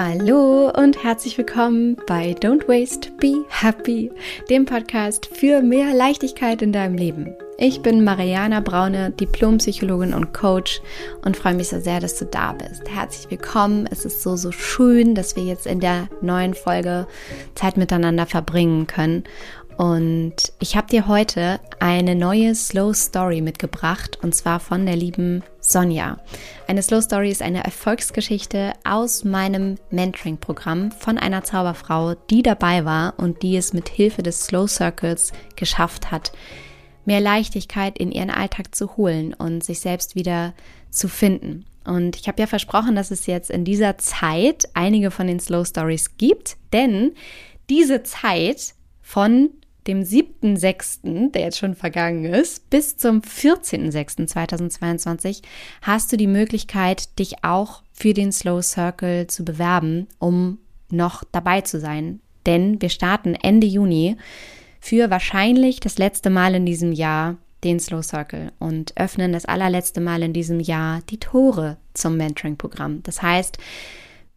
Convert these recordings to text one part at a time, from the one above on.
Hallo und herzlich willkommen bei Don't Waste, Be Happy, dem Podcast für mehr Leichtigkeit in deinem Leben. Ich bin Mariana Braune, Diplompsychologin und Coach und freue mich so sehr, dass du da bist. Herzlich willkommen. Es ist so, so schön, dass wir jetzt in der neuen Folge Zeit miteinander verbringen können. Und ich habe dir heute eine neue Slow Story mitgebracht und zwar von der lieben Sonja. Eine Slow Story ist eine Erfolgsgeschichte aus meinem Mentoring-Programm von einer Zauberfrau, die dabei war und die es mit Hilfe des Slow Circles geschafft hat, mehr Leichtigkeit in ihren Alltag zu holen und sich selbst wieder zu finden. Und ich habe ja versprochen, dass es jetzt in dieser Zeit einige von den Slow Stories gibt, denn diese Zeit von dem 7.6., der jetzt schon vergangen ist, bis zum 14.6.2022 hast du die Möglichkeit, dich auch für den Slow Circle zu bewerben, um noch dabei zu sein. Denn wir starten Ende Juni für wahrscheinlich das letzte Mal in diesem Jahr den Slow Circle und öffnen das allerletzte Mal in diesem Jahr die Tore zum Mentoring-Programm. Das heißt,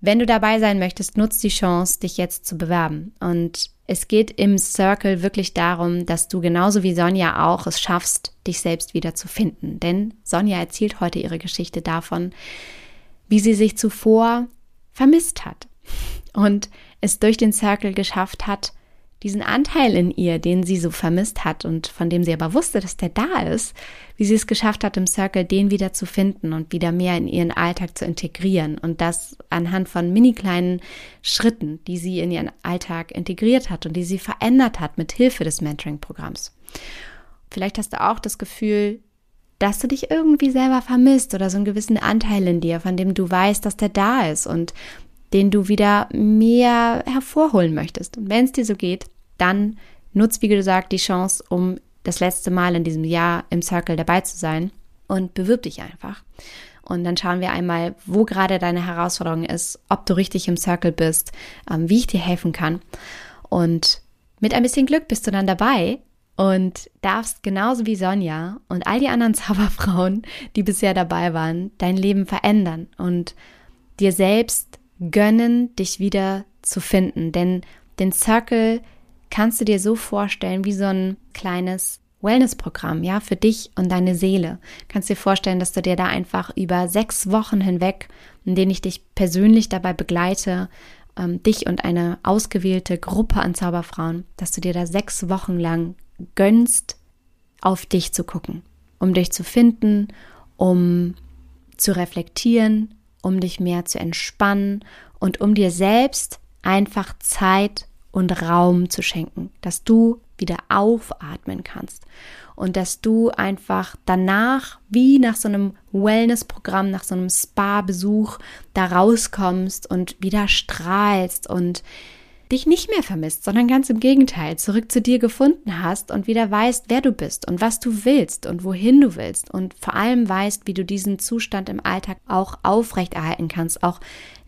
wenn du dabei sein möchtest, nutzt die Chance, dich jetzt zu bewerben. Und es geht im Circle wirklich darum, dass du genauso wie Sonja auch es schaffst, dich selbst wieder zu finden. Denn Sonja erzählt heute ihre Geschichte davon, wie sie sich zuvor vermisst hat und es durch den Circle geschafft hat, diesen Anteil in ihr, den sie so vermisst hat und von dem sie aber wusste, dass der da ist, wie sie es geschafft hat, im Circle den wieder zu finden und wieder mehr in ihren Alltag zu integrieren und das anhand von mini kleinen Schritten, die sie in ihren Alltag integriert hat und die sie verändert hat mit Hilfe des Mentoring-Programms. Vielleicht hast du auch das Gefühl, dass du dich irgendwie selber vermisst oder so einen gewissen Anteil in dir, von dem du weißt, dass der da ist und den du wieder mehr hervorholen möchtest. Und wenn es dir so geht, dann nutz, wie gesagt, die Chance, um das letzte Mal in diesem Jahr im Circle dabei zu sein und bewirb dich einfach. Und dann schauen wir einmal, wo gerade deine Herausforderung ist, ob du richtig im Circle bist, ähm, wie ich dir helfen kann. Und mit ein bisschen Glück bist du dann dabei und darfst genauso wie Sonja und all die anderen Zauberfrauen, die bisher dabei waren, dein Leben verändern und dir selbst gönnen, dich wieder zu finden. Denn den Circle kannst du dir so vorstellen wie so ein kleines Wellness-Programm, ja, für dich und deine Seele. Kannst dir vorstellen, dass du dir da einfach über sechs Wochen hinweg, in denen ich dich persönlich dabei begleite, ähm, dich und eine ausgewählte Gruppe an Zauberfrauen, dass du dir da sechs Wochen lang gönnst, auf dich zu gucken, um dich zu finden, um zu reflektieren, um dich mehr zu entspannen und um dir selbst einfach Zeit und Raum zu schenken, dass du wieder aufatmen kannst und dass du einfach danach, wie nach so einem Wellness-Programm, nach so einem Spa-Besuch, da rauskommst und wieder strahlst und dich nicht mehr vermisst, sondern ganz im Gegenteil, zurück zu dir gefunden hast und wieder weißt, wer du bist und was du willst und wohin du willst und vor allem weißt, wie du diesen Zustand im Alltag auch aufrechterhalten kannst, auch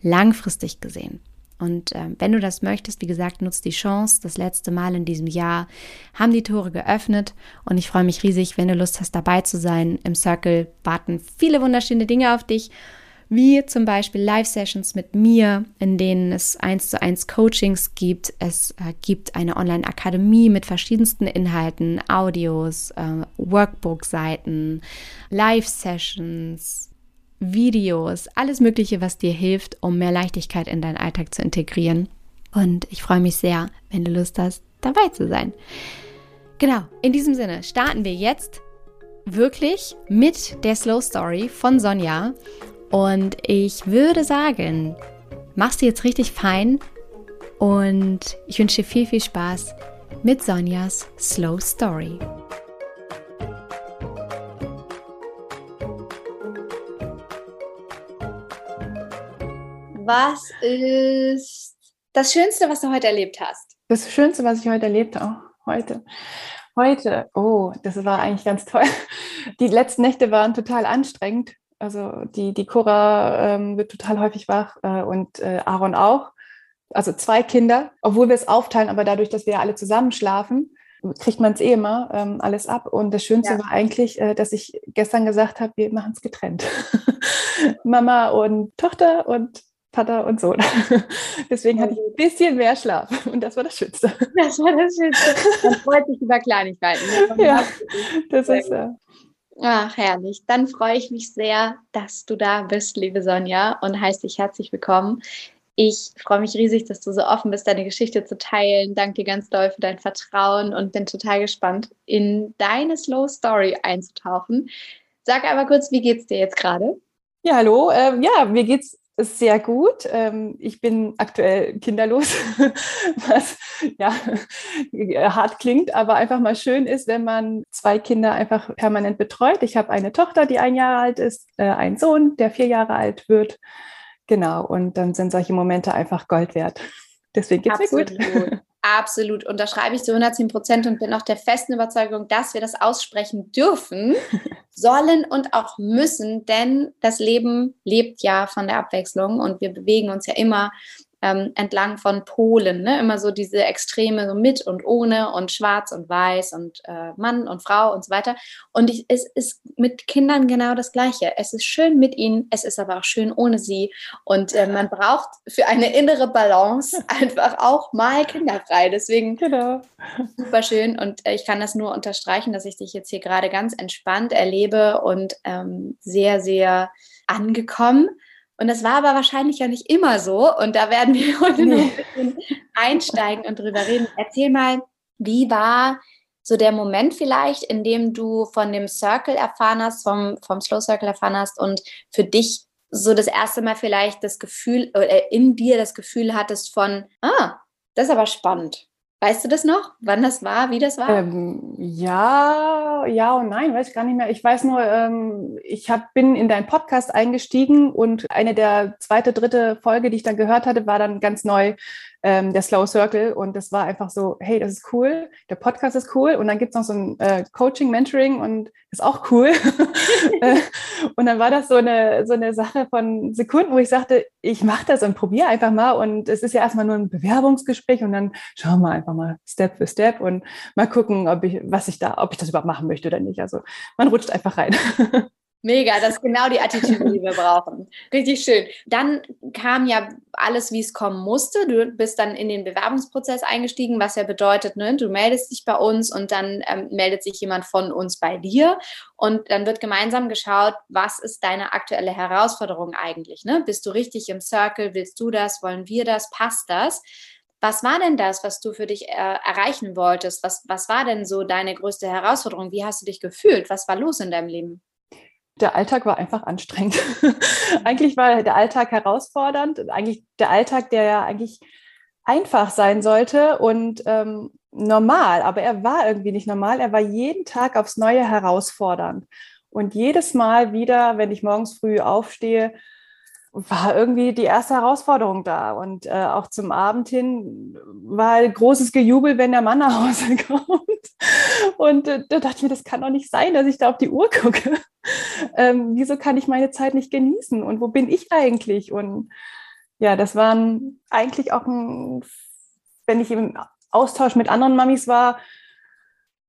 langfristig gesehen. Und äh, wenn du das möchtest, wie gesagt, nutzt die Chance. Das letzte Mal in diesem Jahr haben die Tore geöffnet und ich freue mich riesig, wenn du Lust hast, dabei zu sein. Im Circle warten viele wunderschöne Dinge auf dich wie zum Beispiel Live-Sessions mit mir, in denen es eins zu eins Coachings gibt. Es äh, gibt eine Online-Akademie mit verschiedensten Inhalten, Audios, äh, Workbook-Seiten, Live-Sessions, Videos, alles Mögliche, was dir hilft, um mehr Leichtigkeit in deinen Alltag zu integrieren. Und ich freue mich sehr, wenn du Lust hast, dabei zu sein. Genau, in diesem Sinne starten wir jetzt wirklich mit der Slow Story von Sonja. Und ich würde sagen, machst du jetzt richtig fein und ich wünsche dir viel, viel Spaß mit Sonjas Slow Story. Was ist das Schönste, was du heute erlebt hast? Das Schönste, was ich heute erlebt habe, oh, heute. Heute, oh, das war eigentlich ganz toll. Die letzten Nächte waren total anstrengend. Also die, die Cora ähm, wird total häufig wach äh, und äh, Aaron auch. Also zwei Kinder, obwohl wir es aufteilen, aber dadurch, dass wir alle zusammen schlafen, kriegt man es eh immer ähm, alles ab. Und das Schönste ja. war eigentlich, äh, dass ich gestern gesagt habe, wir machen es getrennt. Mama und Tochter und Vater und Sohn. Deswegen hatte ich ein bisschen mehr Schlaf und das war das Schönste. Das war das Schönste. Man freut sich über Kleinigkeiten. Ne? Ja, das ist ja. Ach, herrlich. Dann freue ich mich sehr, dass du da bist, liebe Sonja, und heiße dich herzlich willkommen. Ich freue mich riesig, dass du so offen bist, deine Geschichte zu teilen. Danke dir ganz doll für dein Vertrauen und bin total gespannt, in deine Slow Story einzutauchen. Sag aber kurz, wie geht's dir jetzt gerade? Ja, hallo. Ähm, ja, mir geht's sehr gut. Ähm, ich bin aktuell kinderlos, was ja hart klingt, aber einfach mal schön ist, wenn man zwei Kinder einfach permanent betreut. Ich habe eine Tochter, die ein Jahr alt ist, äh, einen Sohn, der vier Jahre alt wird. Genau, und dann sind solche Momente einfach Gold wert. Deswegen geht es mir gut. Absolut, unterschreibe ich zu 110 Prozent und bin auch der festen Überzeugung, dass wir das aussprechen dürfen, sollen und auch müssen, denn das Leben lebt ja von der Abwechslung und wir bewegen uns ja immer ähm, entlang von Polen. Ne? Immer so diese Extreme, so mit und ohne und schwarz und weiß und äh, Mann und Frau und so weiter. Und ich, es ist mit Kindern genau das Gleiche. Es ist schön mit ihnen, es ist aber auch schön ohne sie. Und äh, man braucht für eine innere Balance einfach auch mal kinderfrei. Deswegen genau. super schön. Und äh, ich kann das nur unterstreichen, dass ich dich jetzt hier gerade ganz entspannt erlebe und ähm, sehr, sehr angekommen. Und das war aber wahrscheinlich ja nicht immer so. Und da werden wir heute noch ein bisschen einsteigen und drüber reden. Erzähl mal, wie war so der Moment vielleicht, in dem du von dem Circle erfahren hast, vom, vom Slow Circle erfahren hast und für dich so das erste Mal vielleicht das Gefühl, äh, in dir das Gefühl hattest von, ah, das ist aber spannend. Weißt du das noch, wann das war, wie das war? Ähm, ja, ja und nein, weiß ich gar nicht mehr. Ich weiß nur, ähm, ich hab, bin in deinen Podcast eingestiegen und eine der zweite, dritte Folge, die ich dann gehört hatte, war dann ganz neu ähm, der Slow Circle. Und das war einfach so, hey, das ist cool, der Podcast ist cool. Und dann gibt es noch so ein äh, Coaching, Mentoring und ist auch cool. Äh, und dann war das so eine, so eine Sache von Sekunden, wo ich sagte, ich mache das und probiere einfach mal. Und es ist ja erstmal nur ein Bewerbungsgespräch und dann schauen wir einfach mal Step für Step und mal gucken, ob ich, was ich da, ob ich das überhaupt machen möchte oder nicht. Also man rutscht einfach rein. Mega, das ist genau die Attitüde, die wir brauchen. Richtig schön. Dann kam ja alles, wie es kommen musste. Du bist dann in den Bewerbungsprozess eingestiegen, was ja bedeutet, ne, du meldest dich bei uns und dann ähm, meldet sich jemand von uns bei dir. Und dann wird gemeinsam geschaut, was ist deine aktuelle Herausforderung eigentlich? Ne? Bist du richtig im Circle? Willst du das? Wollen wir das? Passt das? Was war denn das, was du für dich äh, erreichen wolltest? Was, was war denn so deine größte Herausforderung? Wie hast du dich gefühlt? Was war los in deinem Leben? Der Alltag war einfach anstrengend. eigentlich war der Alltag herausfordernd. Eigentlich der Alltag, der ja eigentlich einfach sein sollte und ähm, normal, aber er war irgendwie nicht normal. Er war jeden Tag aufs Neue herausfordernd. Und jedes Mal wieder, wenn ich morgens früh aufstehe, war irgendwie die erste Herausforderung da. Und äh, auch zum Abend hin war ein großes Gejubel, wenn der Mann nach Hause kommt. Und äh, da dachte ich mir, das kann doch nicht sein, dass ich da auf die Uhr gucke. Ähm, wieso kann ich meine Zeit nicht genießen? Und wo bin ich eigentlich? Und ja, das waren eigentlich auch ein, wenn ich im Austausch mit anderen Mamis war,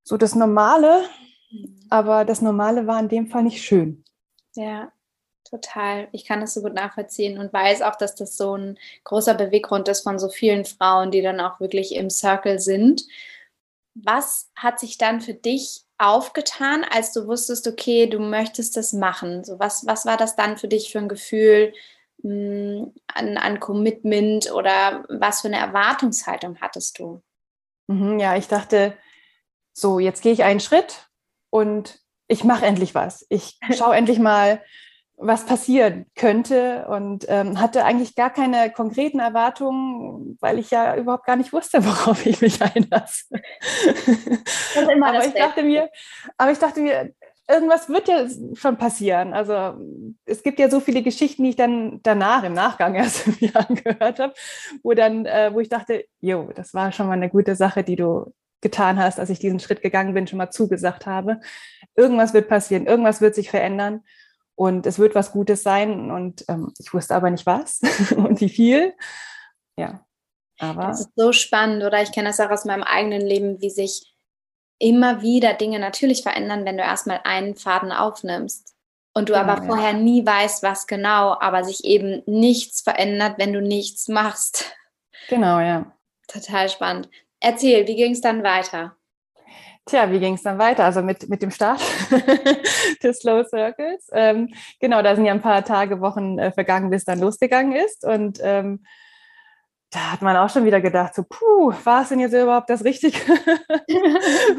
so das Normale. Mhm. Aber das Normale war in dem Fall nicht schön. Ja, Total. Ich kann das so gut nachvollziehen und weiß auch, dass das so ein großer Beweggrund ist von so vielen Frauen, die dann auch wirklich im Circle sind. Was hat sich dann für dich aufgetan, als du wusstest, okay, du möchtest das machen? So was, was war das dann für dich für ein Gefühl mh, hm, an, an Commitment oder was für eine Erwartungshaltung hattest du? Mhm, ja, ich dachte, so, jetzt gehe ich einen Schritt und ich mache endlich was. Ich schaue endlich mal, was passieren könnte und ähm, hatte eigentlich gar keine konkreten Erwartungen, weil ich ja überhaupt gar nicht wusste, worauf ich mich einlasse. aber ich dachte mir, aber ich dachte mir, irgendwas wird ja schon passieren. Also es gibt ja so viele Geschichten, die ich dann danach im Nachgang erst mir angehört habe, wo dann, äh, wo ich dachte, jo, das war schon mal eine gute Sache, die du getan hast, als ich diesen Schritt gegangen bin, schon mal zugesagt habe. Irgendwas wird passieren, irgendwas wird sich verändern und es wird was Gutes sein und ähm, ich wusste aber nicht was und wie viel. Ja, aber. Das ist so spannend, oder? Ich kenne das auch aus meinem eigenen Leben, wie sich immer wieder Dinge natürlich verändern, wenn du erstmal einen Faden aufnimmst. und du genau, aber vorher ja. nie weißt, was genau, aber sich eben nichts verändert, wenn du nichts machst. Genau, ja. Total spannend. Erzähl, wie ging es dann weiter? Tja, wie ging es dann weiter? Also mit, mit dem Start des Slow Circles. Ähm, genau, da sind ja ein paar Tage, Wochen äh, vergangen, bis dann losgegangen ist. Und ähm, da hat man auch schon wieder gedacht, so, puh, war es denn jetzt überhaupt das Richtige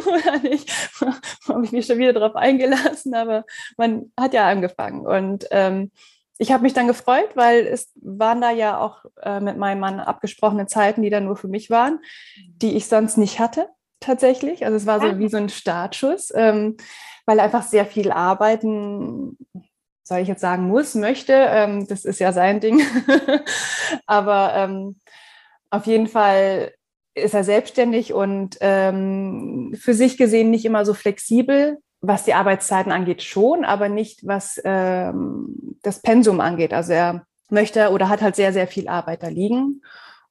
oder nicht? Habe ich mich schon wieder darauf eingelassen, aber man hat ja angefangen. Und ähm, ich habe mich dann gefreut, weil es waren da ja auch äh, mit meinem Mann abgesprochene Zeiten, die dann nur für mich waren, die ich sonst nicht hatte, tatsächlich. Also es war so wie so ein Startschuss, ähm, weil einfach sehr viel arbeiten, soll ich jetzt sagen, muss, möchte. Ähm, das ist ja sein Ding. aber ähm, auf jeden Fall ist er selbstständig und ähm, für sich gesehen nicht immer so flexibel, was die Arbeitszeiten angeht, schon, aber nicht was ähm, das Pensum angeht. Also er möchte oder hat halt sehr, sehr viel Arbeit da liegen.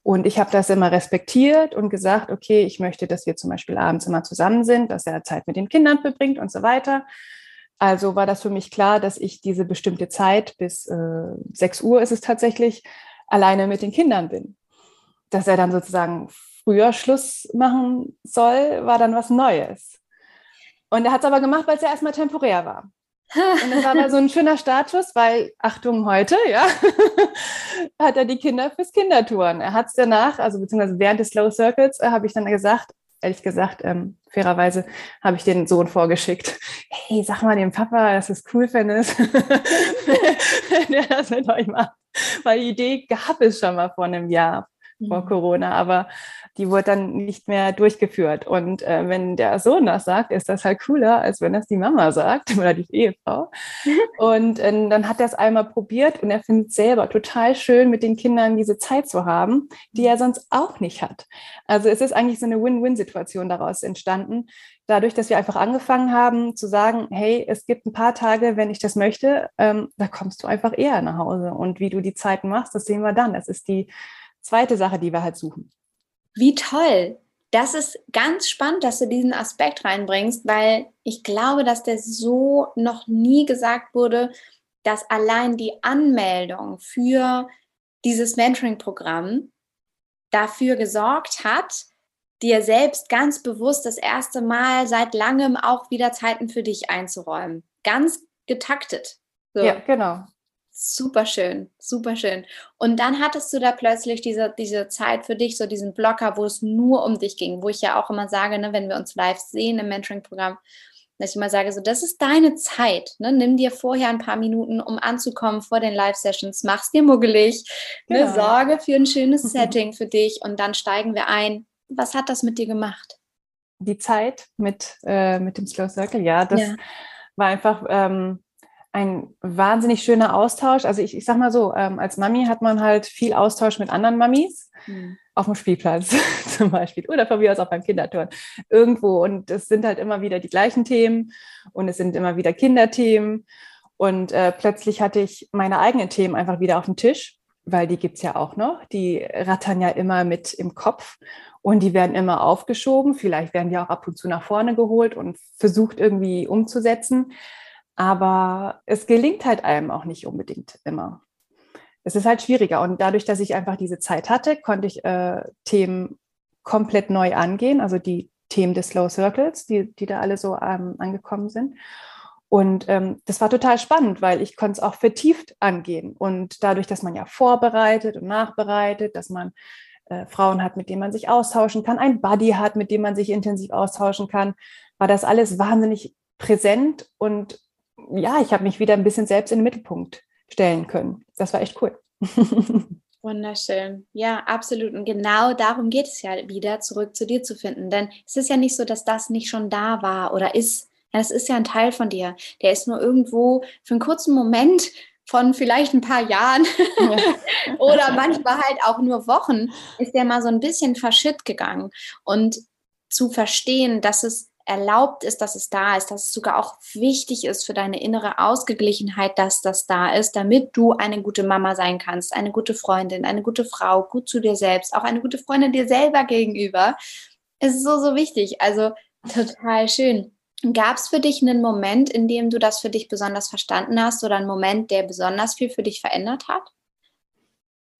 Und ich habe das immer respektiert und gesagt, okay, ich möchte, dass wir zum Beispiel abends immer zusammen sind, dass er Zeit mit den Kindern verbringt und so weiter. Also war das für mich klar, dass ich diese bestimmte Zeit bis äh, 6 Uhr ist es tatsächlich alleine mit den Kindern bin dass er dann sozusagen früher Schluss machen soll, war dann was Neues. Und er hat es aber gemacht, weil es ja erstmal temporär war. Und das war aber so ein schöner Status, weil, Achtung, heute, ja, hat er die Kinder fürs Kindertouren. Er hat es danach, also beziehungsweise während des Slow Circles, äh, habe ich dann gesagt, ehrlich gesagt, ähm, fairerweise habe ich den Sohn vorgeschickt. Hey, sag mal dem Papa, dass es cool findest, wenn er das mit euch macht. Weil die Idee gab es schon mal vor einem Jahr vor mhm. Corona, aber die wurde dann nicht mehr durchgeführt. Und äh, wenn der Sohn das sagt, ist das halt cooler, als wenn das die Mama sagt oder die Ehefrau. und äh, dann hat er es einmal probiert und er findet selber total schön, mit den Kindern diese Zeit zu haben, die er sonst auch nicht hat. Also es ist eigentlich so eine Win-Win-Situation daraus entstanden. Dadurch, dass wir einfach angefangen haben zu sagen, hey, es gibt ein paar Tage, wenn ich das möchte, ähm, da kommst du einfach eher nach Hause. Und wie du die Zeiten machst, das sehen wir dann. Das ist die zweite Sache, die wir halt suchen. Wie toll. Das ist ganz spannend, dass du diesen Aspekt reinbringst, weil ich glaube, dass der so noch nie gesagt wurde, dass allein die Anmeldung für dieses Mentoring-Programm dafür gesorgt hat, dir selbst ganz bewusst das erste Mal seit langem auch wieder Zeiten für dich einzuräumen. Ganz getaktet. So. Ja, genau. Super schön, super schön. Und dann hattest du da plötzlich diese, diese Zeit für dich, so diesen Blocker, wo es nur um dich ging, wo ich ja auch immer sage, ne, wenn wir uns live sehen im Mentoring-Programm, dass ich immer sage, so, das ist deine Zeit. Ne? Nimm dir vorher ein paar Minuten, um anzukommen vor den Live-Sessions, mach's dir muggelig, ne? genau. ne? sorge für ein schönes Setting für dich und dann steigen wir ein. Was hat das mit dir gemacht? Die Zeit mit, äh, mit dem Slow Circle, ja, das ja. war einfach. Ähm, ein wahnsinnig schöner Austausch. Also ich, ich sag mal so, ähm, als Mami hat man halt viel Austausch mit anderen Mamis mhm. auf dem Spielplatz zum Beispiel oder von mir aus auch beim Kinderturn irgendwo. Und es sind halt immer wieder die gleichen Themen und es sind immer wieder Kinderthemen. Und äh, plötzlich hatte ich meine eigenen Themen einfach wieder auf dem Tisch, weil die gibt's ja auch noch. Die rattern ja immer mit im Kopf und die werden immer aufgeschoben. Vielleicht werden die auch ab und zu nach vorne geholt und versucht irgendwie umzusetzen. Aber es gelingt halt einem auch nicht unbedingt immer. Es ist halt schwieriger. Und dadurch, dass ich einfach diese Zeit hatte, konnte ich äh, Themen komplett neu angehen, also die Themen des Slow Circles, die, die da alle so ähm, angekommen sind. Und ähm, das war total spannend, weil ich konnte es auch vertieft angehen. Und dadurch, dass man ja vorbereitet und nachbereitet, dass man äh, Frauen hat, mit denen man sich austauschen kann, ein Buddy hat, mit dem man sich intensiv austauschen kann, war das alles wahnsinnig präsent und ja, ich habe mich wieder ein bisschen selbst in den Mittelpunkt stellen können. Das war echt cool. Wunderschön. Ja, absolut. Und genau darum geht es ja wieder, zurück zu dir zu finden. Denn es ist ja nicht so, dass das nicht schon da war oder ist. Ja, das ist ja ein Teil von dir. Der ist nur irgendwo für einen kurzen Moment von vielleicht ein paar Jahren ja. oder manchmal halt auch nur Wochen, ist der mal so ein bisschen verschitt gegangen. Und zu verstehen, dass es erlaubt ist, dass es da ist, dass es sogar auch wichtig ist für deine innere Ausgeglichenheit, dass das da ist, damit du eine gute Mama sein kannst, eine gute Freundin, eine gute Frau, gut zu dir selbst, auch eine gute Freundin dir selber gegenüber. Es ist so, so wichtig. Also total schön. Gab es für dich einen Moment, in dem du das für dich besonders verstanden hast oder einen Moment, der besonders viel für dich verändert hat?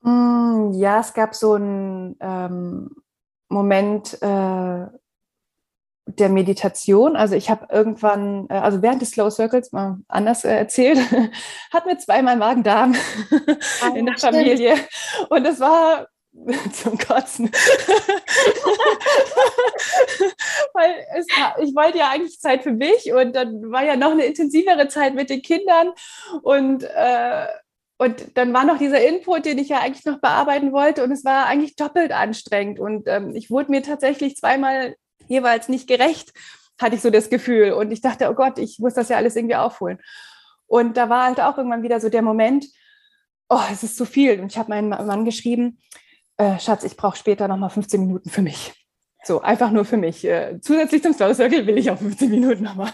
Mm, ja, es gab so einen ähm, Moment äh, der Meditation. Also ich habe irgendwann, äh, also während des Slow Circles mal anders äh, erzählt, hat mir zweimal Magen-Darm oh, in der stimmt. Familie. Und das war zum Kotzen. Weil es, ich wollte ja eigentlich Zeit für mich und dann war ja noch eine intensivere Zeit mit den Kindern und äh, und dann war noch dieser Input, den ich ja eigentlich noch bearbeiten wollte und es war eigentlich doppelt anstrengend und ähm, ich wurde mir tatsächlich zweimal jeweils nicht gerecht, hatte ich so das Gefühl und ich dachte, oh Gott, ich muss das ja alles irgendwie aufholen. Und da war halt auch irgendwann wieder so der Moment, oh, es ist zu viel und ich habe meinen Mann geschrieben, äh, Schatz, ich brauche später nochmal 15 Minuten für mich. So, einfach nur für mich. Äh, zusätzlich zum Slow Circle will ich auch 15 Minuten nochmal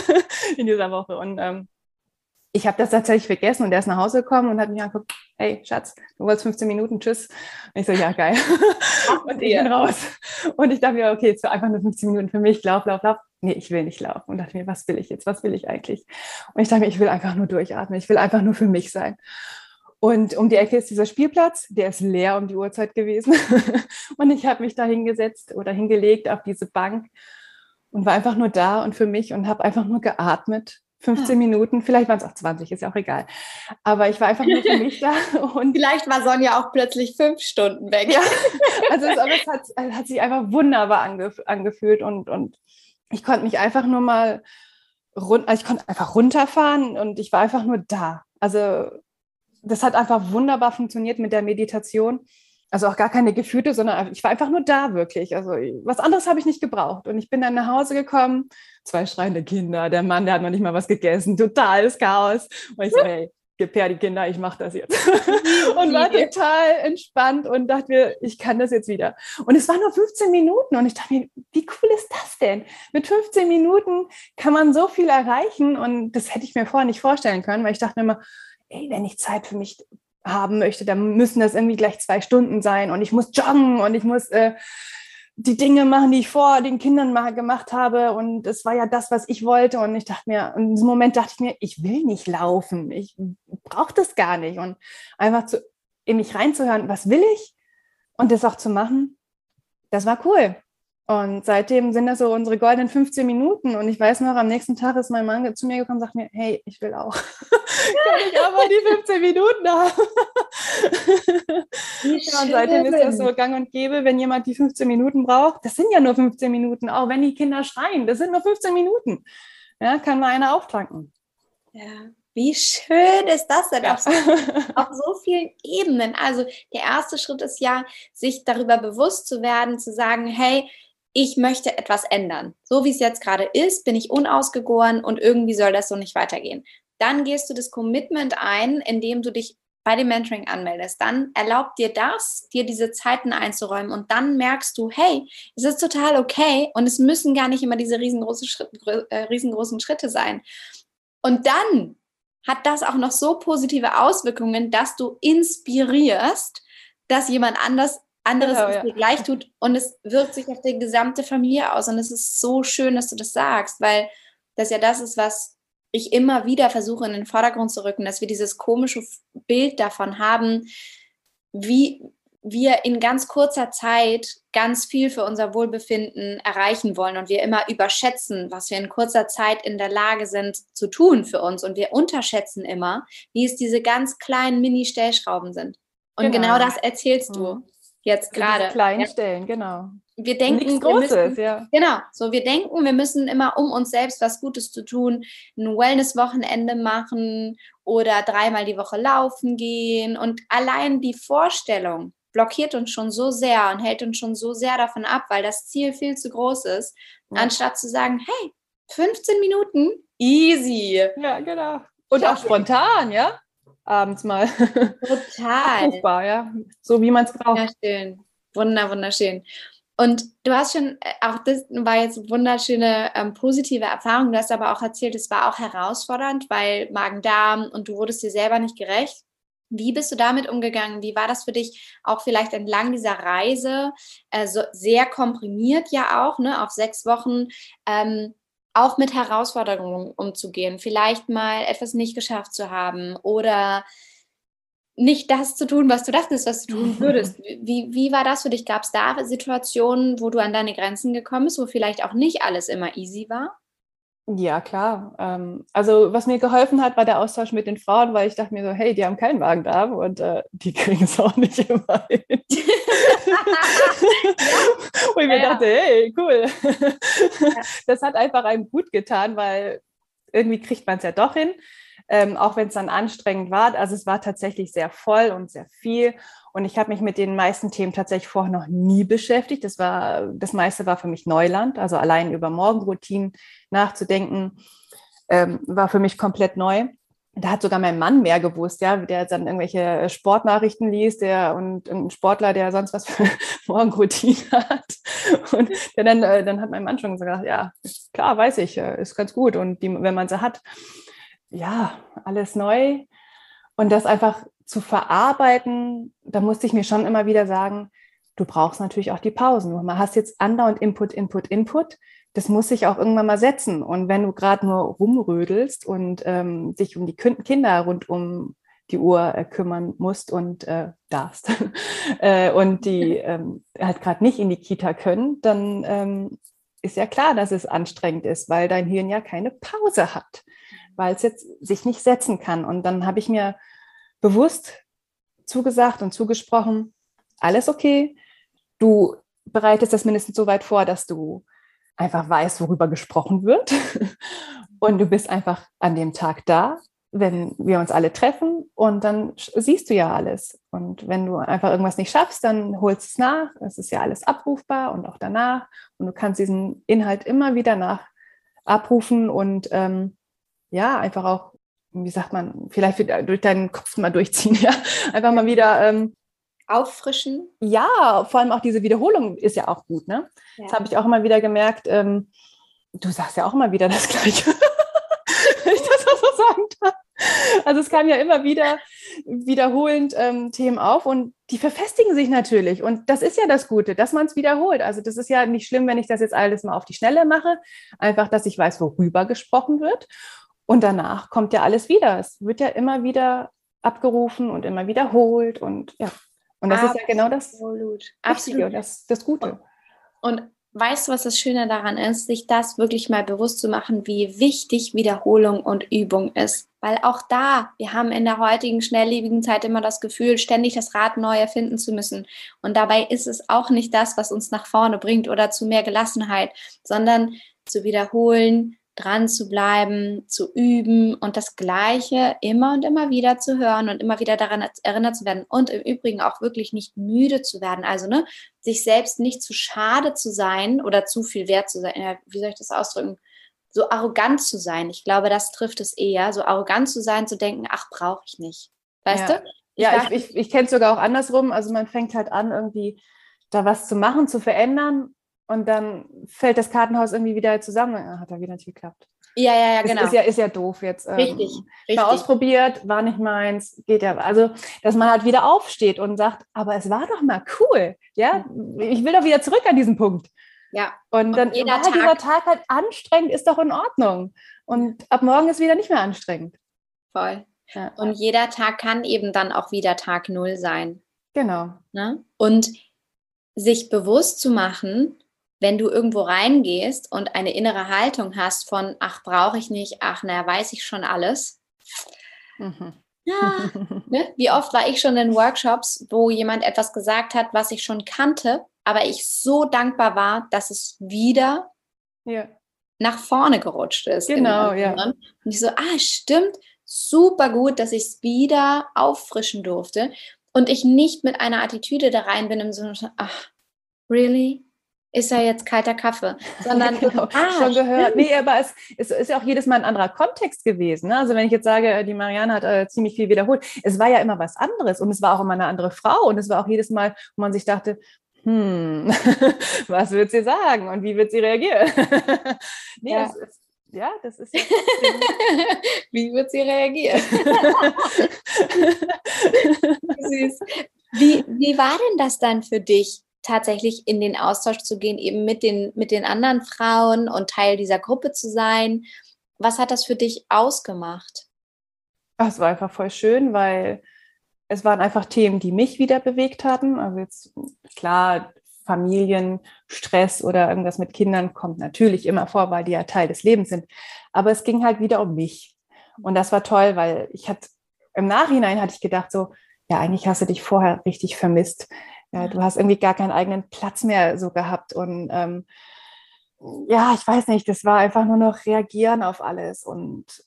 in dieser Woche. Und ähm, ich habe das tatsächlich vergessen und er ist nach Hause gekommen und hat mich angeguckt, hey Schatz, du wolltest 15 Minuten, tschüss. Und ich so, ja, geil. und ich bin raus. Und ich dachte mir, okay, jetzt einfach nur 15 Minuten für mich, lauf, lauf, lauf. Nee, ich will nicht laufen. Und dachte mir, was will ich jetzt? Was will ich eigentlich? Und ich dachte mir, ich will einfach nur durchatmen. Ich will einfach nur für mich sein. Und um die Ecke ist dieser Spielplatz, der ist leer um die Uhrzeit gewesen. und ich habe mich da hingesetzt oder hingelegt auf diese Bank und war einfach nur da und für mich und habe einfach nur geatmet. 15 ja. Minuten, vielleicht waren es auch 20, ist ja auch egal. Aber ich war einfach nur für mich da. Und vielleicht war Sonja auch plötzlich fünf Stunden weg. Ja, also es, es hat, hat sich einfach wunderbar angef angefühlt und, und ich konnte mich einfach nur mal run also ich konnte einfach runterfahren und ich war einfach nur da. Also das hat einfach wunderbar funktioniert mit der Meditation. Also auch gar keine Gefühle, sondern ich war einfach nur da wirklich. Also was anderes habe ich nicht gebraucht. Und ich bin dann nach Hause gekommen, zwei schreiende Kinder, der Mann, der hat noch nicht mal was gegessen, totales Chaos. Und ich so, hey, gib her die Kinder, ich mache das jetzt. und war total entspannt und dachte mir, ich kann das jetzt wieder. Und es waren nur 15 Minuten und ich dachte mir, wie cool ist das denn? Mit 15 Minuten kann man so viel erreichen und das hätte ich mir vorher nicht vorstellen können, weil ich dachte mir immer, ey, wenn ich Zeit für mich haben möchte, dann müssen das irgendwie gleich zwei Stunden sein und ich muss joggen und ich muss äh, die Dinge machen, die ich vor den Kindern mal gemacht habe und es war ja das, was ich wollte und ich dachte mir, in diesem Moment dachte ich mir, ich will nicht laufen, ich brauche das gar nicht und einfach zu, in mich reinzuhören, was will ich und das auch zu machen, das war cool. Und seitdem sind das so unsere goldenen 15 Minuten. Und ich weiß noch, am nächsten Tag ist mein Mann zu mir gekommen und sagt mir, hey, ich will auch. Kann ich aber die 15 Minuten haben? ja, und seitdem ist das so gang und gäbe, wenn jemand die 15 Minuten braucht. Das sind ja nur 15 Minuten, auch wenn die Kinder schreien. Das sind nur 15 Minuten. Ja, kann mal einer auftanken. Ja, wie schön ist das denn ja. auf, so, auf, so, vielen Ebenen? Also der erste Schritt ist ja, sich darüber bewusst zu werden, zu sagen, hey, ich möchte etwas ändern. So wie es jetzt gerade ist, bin ich unausgegoren und irgendwie soll das so nicht weitergehen. Dann gehst du das Commitment ein, indem du dich bei dem Mentoring anmeldest. Dann erlaubt dir das, dir diese Zeiten einzuräumen und dann merkst du, hey, es ist total okay und es müssen gar nicht immer diese riesengroßen Schritte, äh, riesengroßen Schritte sein. Und dann hat das auch noch so positive Auswirkungen, dass du inspirierst, dass jemand anders anderes genau, ja. dir gleich tut und es wirkt sich auf die gesamte Familie aus. Und es ist so schön, dass du das sagst, weil das ja das ist, was ich immer wieder versuche in den Vordergrund zu rücken, dass wir dieses komische Bild davon haben, wie wir in ganz kurzer Zeit ganz viel für unser Wohlbefinden erreichen wollen und wir immer überschätzen, was wir in kurzer Zeit in der Lage sind zu tun für uns und wir unterschätzen immer, wie es diese ganz kleinen Mini-Stellschrauben sind. Und genau, genau das erzählst du. Jetzt gerade. Kleinen ja. Stellen, genau. Wir denken, Nichts Großes, müssen, ja. Genau, so wir denken, wir müssen immer, um uns selbst was Gutes zu tun, ein Wellness-Wochenende machen oder dreimal die Woche laufen gehen. Und allein die Vorstellung blockiert uns schon so sehr und hält uns schon so sehr davon ab, weil das Ziel viel zu groß ist, ja. anstatt zu sagen, hey, 15 Minuten, easy. Ja, genau. Und auch spontan, ja? Abends mal. Total. Abrufbar, ja. So wie man es braucht. Ja, schön. Wunder, wunderschön. Und du hast schon, äh, auch das war jetzt wunderschöne ähm, positive Erfahrung. Du hast aber auch erzählt, es war auch herausfordernd, weil Magen-Darm und du wurdest dir selber nicht gerecht. Wie bist du damit umgegangen? Wie war das für dich auch vielleicht entlang dieser Reise? Also sehr komprimiert ja auch, ne, auf sechs Wochen. Ähm, auch mit Herausforderungen umzugehen, vielleicht mal etwas nicht geschafft zu haben oder nicht das zu tun, was du dachtest, was du tun würdest. Wie, wie war das für dich? Gab es da Situationen, wo du an deine Grenzen gekommen bist, wo vielleicht auch nicht alles immer easy war? Ja, klar. Ähm, also was mir geholfen hat, war der Austausch mit den Frauen, weil ich dachte mir so, hey, die haben keinen Magen-Darm und äh, die kriegen es auch nicht immer hin. und ich mir ja. dachte, hey, cool. das hat einfach einem gut getan, weil irgendwie kriegt man es ja doch hin ähm, auch wenn es dann anstrengend war. Also es war tatsächlich sehr voll und sehr viel. Und ich habe mich mit den meisten Themen tatsächlich vorher noch nie beschäftigt. Das war, das meiste war für mich Neuland. Also allein über Morgenroutinen nachzudenken, ähm, war für mich komplett neu. Da hat sogar mein Mann mehr gewusst, ja, der dann irgendwelche Sportnachrichten liest, der und ein Sportler, der sonst was für Morgenroutine hat. Und dann, äh, dann hat mein Mann schon gesagt, ja, klar, weiß ich, äh, ist ganz gut. Und die, wenn man sie hat, ja, alles neu. Und das einfach zu verarbeiten, da musste ich mir schon immer wieder sagen, du brauchst natürlich auch die Pausen. Man hast jetzt andauernd Input, Input, Input. Das muss sich auch irgendwann mal setzen. Und wenn du gerade nur rumrödelst und ähm, dich um die Kinder rund um die Uhr äh, kümmern musst und äh, darfst äh, und die ähm, halt gerade nicht in die Kita können, dann ähm, ist ja klar, dass es anstrengend ist, weil dein Hirn ja keine Pause hat weil es jetzt sich nicht setzen kann. Und dann habe ich mir bewusst zugesagt und zugesprochen, alles okay. Du bereitest das mindestens so weit vor, dass du einfach weißt, worüber gesprochen wird. Und du bist einfach an dem Tag da, wenn wir uns alle treffen und dann siehst du ja alles. Und wenn du einfach irgendwas nicht schaffst, dann holst es nach. Es ist ja alles abrufbar und auch danach. Und du kannst diesen Inhalt immer wieder nach abrufen und ähm, ja, einfach auch, wie sagt man, vielleicht durch deinen Kopf mal durchziehen, ja, einfach mal wieder ähm, auffrischen. Ja, vor allem auch diese Wiederholung ist ja auch gut, ne? Ja. Das habe ich auch immer wieder gemerkt. Ähm, du sagst ja auch immer wieder das Gleiche. Wenn ich das auch so sagen darf. Also es kam ja immer wieder wiederholend ähm, Themen auf und die verfestigen sich natürlich. Und das ist ja das Gute, dass man es wiederholt. Also das ist ja nicht schlimm, wenn ich das jetzt alles mal auf die Schnelle mache. Einfach, dass ich weiß, worüber gesprochen wird. Und danach kommt ja alles wieder. Es wird ja immer wieder abgerufen und immer wiederholt und ja. Und das Absolut. ist ja genau das Absolut. das, das Gute. Und, und weißt du, was das Schöne daran ist, sich das wirklich mal bewusst zu machen, wie wichtig Wiederholung und Übung ist. Weil auch da, wir haben in der heutigen schnelllebigen Zeit immer das Gefühl, ständig das Rad neu erfinden zu müssen. Und dabei ist es auch nicht das, was uns nach vorne bringt oder zu mehr Gelassenheit, sondern zu wiederholen, dran zu bleiben, zu üben und das Gleiche immer und immer wieder zu hören und immer wieder daran erinnert zu werden und im Übrigen auch wirklich nicht müde zu werden. Also ne, sich selbst nicht zu schade zu sein oder zu viel wert zu sein. Wie soll ich das ausdrücken? So arrogant zu sein. Ich glaube, das trifft es eher. So arrogant zu sein, zu denken, ach, brauche ich nicht. Weißt ja. du? Ich ja, ich, ich, ich kenne es sogar auch andersrum. Also man fängt halt an, irgendwie da was zu machen, zu verändern und dann fällt das Kartenhaus irgendwie wieder zusammen. Ja, hat er wieder nicht geklappt. Ja, ja, ja, genau. Ist ja, ist ja doof jetzt. Richtig, ähm, richtig. Mal ausprobiert, war nicht meins, geht ja. Also, dass man halt wieder aufsteht und sagt, aber es war doch mal cool. Ja, ich will doch wieder zurück an diesen Punkt. Ja. Und dann jeder war Tag, dieser Tag halt anstrengend, ist doch in Ordnung. Und ab morgen ist wieder nicht mehr anstrengend. Voll. Ja. Und jeder Tag kann eben dann auch wieder Tag Null sein. Genau. Ne? Und sich bewusst zu machen, wenn du irgendwo reingehst und eine innere Haltung hast von, ach, brauche ich nicht, ach, naja, weiß ich schon alles. Mhm. Ja, ne? Wie oft war ich schon in Workshops, wo jemand etwas gesagt hat, was ich schon kannte, aber ich so dankbar war, dass es wieder ja. nach vorne gerutscht ist. Genau, ja. Und ich so, ah, stimmt, super gut, dass ich es wieder auffrischen durfte und ich nicht mit einer Attitüde da rein bin im Sinne, ach, really? Ist ja jetzt kalter Kaffee, sondern genau, ah, schon gehört. Nee, aber es, es, ist ja auch jedes Mal ein anderer Kontext gewesen. Ne? Also wenn ich jetzt sage, die Marianne hat äh, ziemlich viel wiederholt, es war ja immer was anderes und es war auch immer eine andere Frau und es war auch jedes Mal, wo man sich dachte, hm, was wird sie sagen und wie wird sie reagieren? nee, ja. Das ist, ja, das ist. Ja wie wird sie reagieren? Süß. Wie, wie war denn das dann für dich? Tatsächlich in den Austausch zu gehen, eben mit den, mit den anderen Frauen und Teil dieser Gruppe zu sein. Was hat das für dich ausgemacht? Es war einfach voll schön, weil es waren einfach Themen, die mich wieder bewegt hatten. Also jetzt klar, Familienstress oder irgendwas mit Kindern kommt natürlich immer vor, weil die ja Teil des Lebens sind. Aber es ging halt wieder um mich. Und das war toll, weil ich hatte im Nachhinein hatte ich gedacht, so, ja, eigentlich hast du dich vorher richtig vermisst. Ja, du hast irgendwie gar keinen eigenen Platz mehr so gehabt. Und ähm, ja, ich weiß nicht, das war einfach nur noch reagieren auf alles und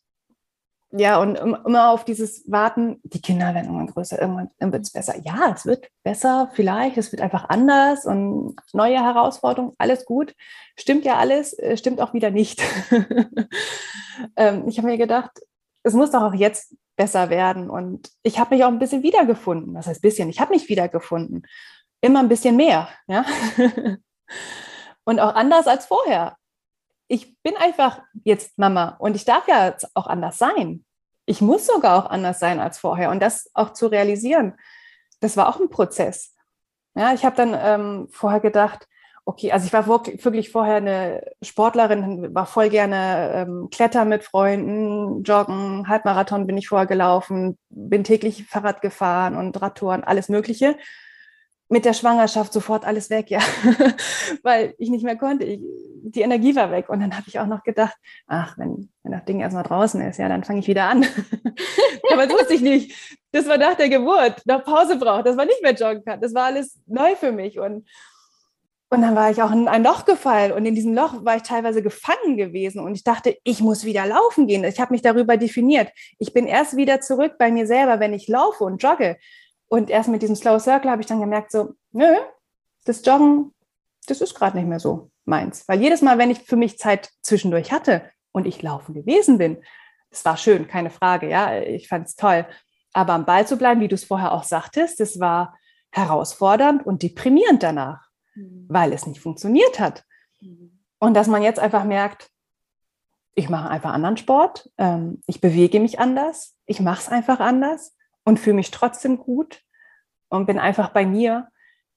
ja, und immer auf dieses Warten, die Kinder werden irgendwann größer, irgendwann wird es besser. Ja, es wird besser, vielleicht, es wird einfach anders und neue Herausforderungen, alles gut. Stimmt ja alles, äh, stimmt auch wieder nicht. ähm, ich habe mir gedacht, es muss doch auch jetzt besser werden. Und ich habe mich auch ein bisschen wiedergefunden. Was heißt bisschen? Ich habe mich wiedergefunden. Immer ein bisschen mehr. Ja? und auch anders als vorher ich bin einfach jetzt Mama und ich darf ja auch anders sein. Ich muss sogar auch anders sein als vorher und das auch zu realisieren, das war auch ein Prozess. Ja, ich habe dann ähm, vorher gedacht, okay, also ich war wirklich vorher eine Sportlerin, war voll gerne ähm, Klettern mit Freunden, Joggen, Halbmarathon bin ich vorher gelaufen, bin täglich Fahrrad gefahren und Radtouren, alles Mögliche mit der Schwangerschaft sofort alles weg, ja, weil ich nicht mehr konnte. Ich, die Energie war weg. Und dann habe ich auch noch gedacht, ach, wenn, wenn das Ding erstmal draußen ist, ja, dann fange ich wieder an. Aber das wusste ich nicht. Das war nach der Geburt, noch Pause braucht. Das war nicht mehr joggen kann. Das war alles neu für mich. Und, und dann war ich auch in ein Loch gefallen. Und in diesem Loch war ich teilweise gefangen gewesen. Und ich dachte, ich muss wieder laufen gehen. Ich habe mich darüber definiert. Ich bin erst wieder zurück bei mir selber, wenn ich laufe und jogge. Und erst mit diesem Slow Circle habe ich dann gemerkt, so, nö, das Joggen, das ist gerade nicht mehr so meins. Weil jedes Mal, wenn ich für mich Zeit zwischendurch hatte und ich laufen gewesen bin, das war schön, keine Frage, ja, ich fand es toll. Aber am Ball zu bleiben, wie du es vorher auch sagtest, das war herausfordernd und deprimierend danach, mhm. weil es nicht funktioniert hat. Mhm. Und dass man jetzt einfach merkt, ich mache einfach anderen Sport, ähm, ich bewege mich anders, ich mache es einfach anders und fühle mich trotzdem gut und bin einfach bei mir.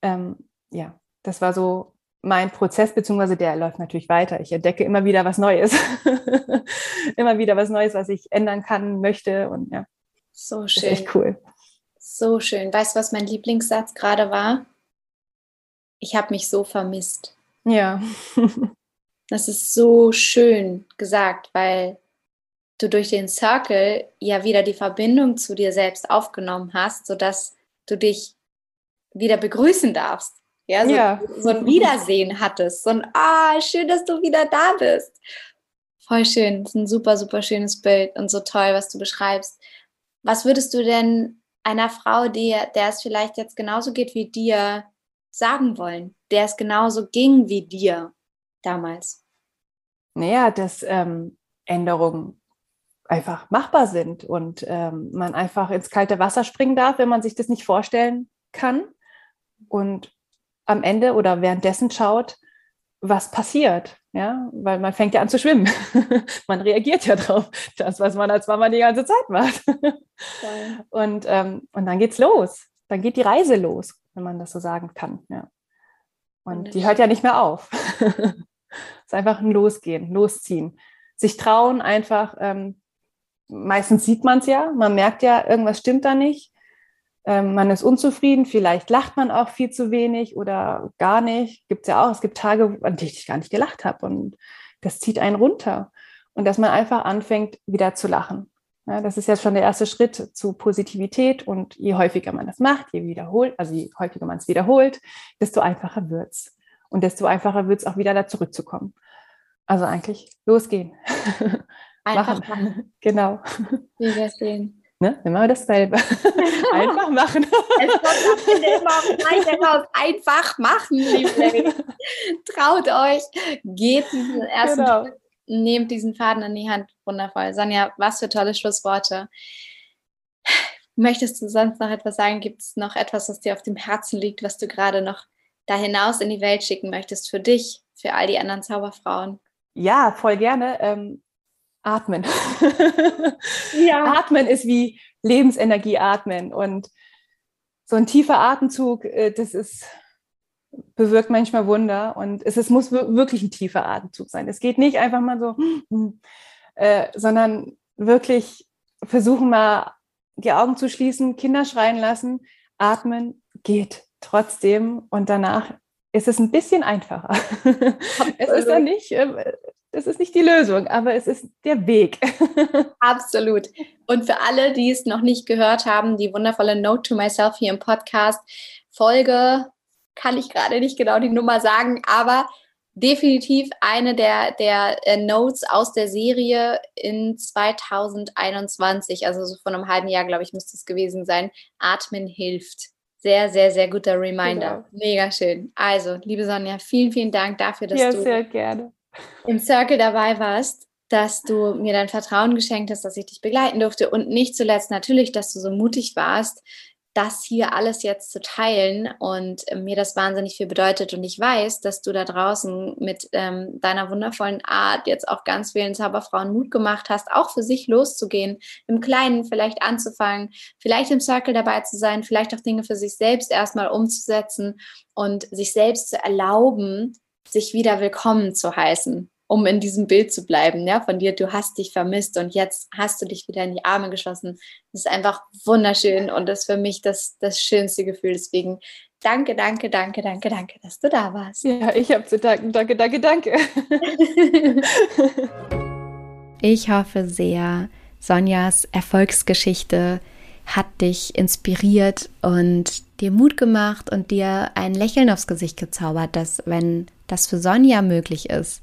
Ähm, ja, das war so mein Prozess, beziehungsweise der läuft natürlich weiter. Ich entdecke immer wieder was Neues. immer wieder was Neues, was ich ändern kann, möchte. Und ja. So schön. echt cool. So schön. Weißt du, was mein Lieblingssatz gerade war? Ich habe mich so vermisst. Ja. das ist so schön gesagt, weil du durch den Circle ja wieder die Verbindung zu dir selbst aufgenommen hast, sodass du dich wieder begrüßen darfst. Ja, so, ja. so ein Wiedersehen hattest. So ein, ah, schön, dass du wieder da bist. Voll schön. Das ist ein super, super schönes Bild und so toll, was du beschreibst. Was würdest du denn einer Frau, die, der es vielleicht jetzt genauso geht wie dir, sagen wollen, der es genauso ging wie dir damals? Naja, dass ähm, Änderungen einfach machbar sind und ähm, man einfach ins kalte Wasser springen darf, wenn man sich das nicht vorstellen kann und am Ende oder währenddessen schaut, was passiert, ja, weil man fängt ja an zu schwimmen. man reagiert ja drauf, das, was man als Mama die ganze Zeit macht. und, ähm, und dann geht's los. Dann geht die Reise los, wenn man das so sagen kann, ja. Und die hört ja nicht mehr auf. es ist einfach ein Losgehen, Losziehen. Sich trauen, einfach ähm, meistens sieht man es ja, man merkt ja, irgendwas stimmt da nicht. Ähm, man ist unzufrieden, vielleicht lacht man auch viel zu wenig oder gar nicht. Gibt es ja auch. Es gibt Tage, an denen ich gar nicht gelacht habe und das zieht einen runter. Und dass man einfach anfängt, wieder zu lachen. Ja, das ist jetzt schon der erste Schritt zu Positivität und je häufiger man das macht, je wiederholt, also je häufiger man es wiederholt, desto einfacher wird es. Und desto einfacher wird es auch wieder da zurückzukommen. Also eigentlich losgehen. Einfach machen. machen. Genau. Wie wir sehen. Ne? Immer dasselbe. Einfach machen. Es kommt immer raus. Einfach machen, Liebling. Traut euch. Geht diesen ersten genau. Schritt. Nehmt diesen Faden in die Hand. Wundervoll. Sonja, was für tolle Schlussworte. Möchtest du sonst noch etwas sagen? Gibt es noch etwas, was dir auf dem Herzen liegt, was du gerade noch da hinaus in die Welt schicken möchtest? Für dich, für all die anderen Zauberfrauen? Ja, voll gerne. Atmen. Ja. Atmen ist wie Lebensenergie atmen. Und so ein tiefer Atemzug, äh, das ist bewirkt manchmal Wunder und es, es muss wirklich ein tiefer Atemzug sein. Es geht nicht einfach mal so, äh, sondern wirklich versuchen mal die Augen zu schließen, Kinder schreien lassen, atmen, geht trotzdem und danach ist es ein bisschen einfacher. es ist dann nicht, äh, das ist nicht die Lösung, aber es ist der Weg. Absolut. Und für alle, die es noch nicht gehört haben, die wundervolle Note to Myself hier im Podcast, Folge, kann ich gerade nicht genau die Nummer sagen, aber definitiv eine der, der äh, Notes aus der Serie in 2021, also so von einem halben Jahr, glaube ich, müsste es gewesen sein. Atmen hilft. Sehr, sehr, sehr guter Reminder. Genau. Mega schön. Also, liebe Sonja, vielen, vielen Dank dafür, dass ja, du sehr gerne. Im Circle dabei warst, dass du mir dein Vertrauen geschenkt hast, dass ich dich begleiten durfte und nicht zuletzt natürlich, dass du so mutig warst, das hier alles jetzt zu teilen und äh, mir das wahnsinnig viel bedeutet. Und ich weiß, dass du da draußen mit ähm, deiner wundervollen Art jetzt auch ganz vielen Zauberfrauen Mut gemacht hast, auch für sich loszugehen, im Kleinen vielleicht anzufangen, vielleicht im Circle dabei zu sein, vielleicht auch Dinge für sich selbst erstmal umzusetzen und sich selbst zu erlauben, sich wieder willkommen zu heißen um in diesem Bild zu bleiben, ja, von dir, du hast dich vermisst und jetzt hast du dich wieder in die Arme geschlossen. Das ist einfach wunderschön und das ist für mich das, das schönste Gefühl. Deswegen danke, danke, danke, danke, danke, dass du da warst. Ja, ich habe zu danken. Danke, danke, danke. ich hoffe sehr, Sonjas Erfolgsgeschichte hat dich inspiriert und dir Mut gemacht und dir ein Lächeln aufs Gesicht gezaubert, dass wenn das für Sonja möglich ist,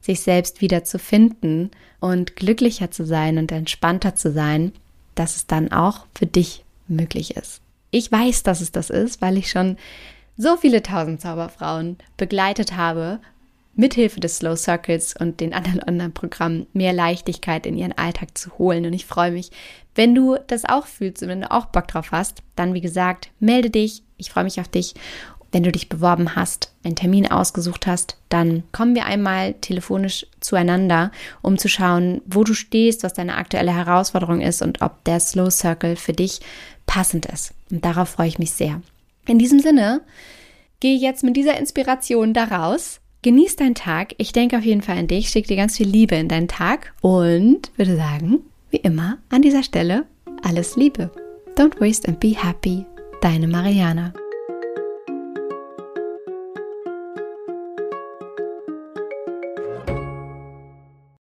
sich selbst wieder zu finden und glücklicher zu sein und entspannter zu sein, dass es dann auch für dich möglich ist. Ich weiß, dass es das ist, weil ich schon so viele tausend Zauberfrauen begleitet habe, mithilfe des Slow Circles und den anderen Online-Programmen mehr Leichtigkeit in ihren Alltag zu holen. Und ich freue mich, wenn du das auch fühlst und wenn du auch Bock drauf hast, dann wie gesagt, melde dich. Ich freue mich auf dich wenn du dich beworben hast, einen Termin ausgesucht hast, dann kommen wir einmal telefonisch zueinander, um zu schauen, wo du stehst, was deine aktuelle Herausforderung ist und ob der Slow Circle für dich passend ist. Und darauf freue ich mich sehr. In diesem Sinne, gehe jetzt mit dieser Inspiration daraus. Genieß deinen Tag. Ich denke auf jeden Fall an dich. Schick dir ganz viel Liebe in deinen Tag und würde sagen, wie immer an dieser Stelle, alles Liebe. Don't waste and be happy. Deine Mariana.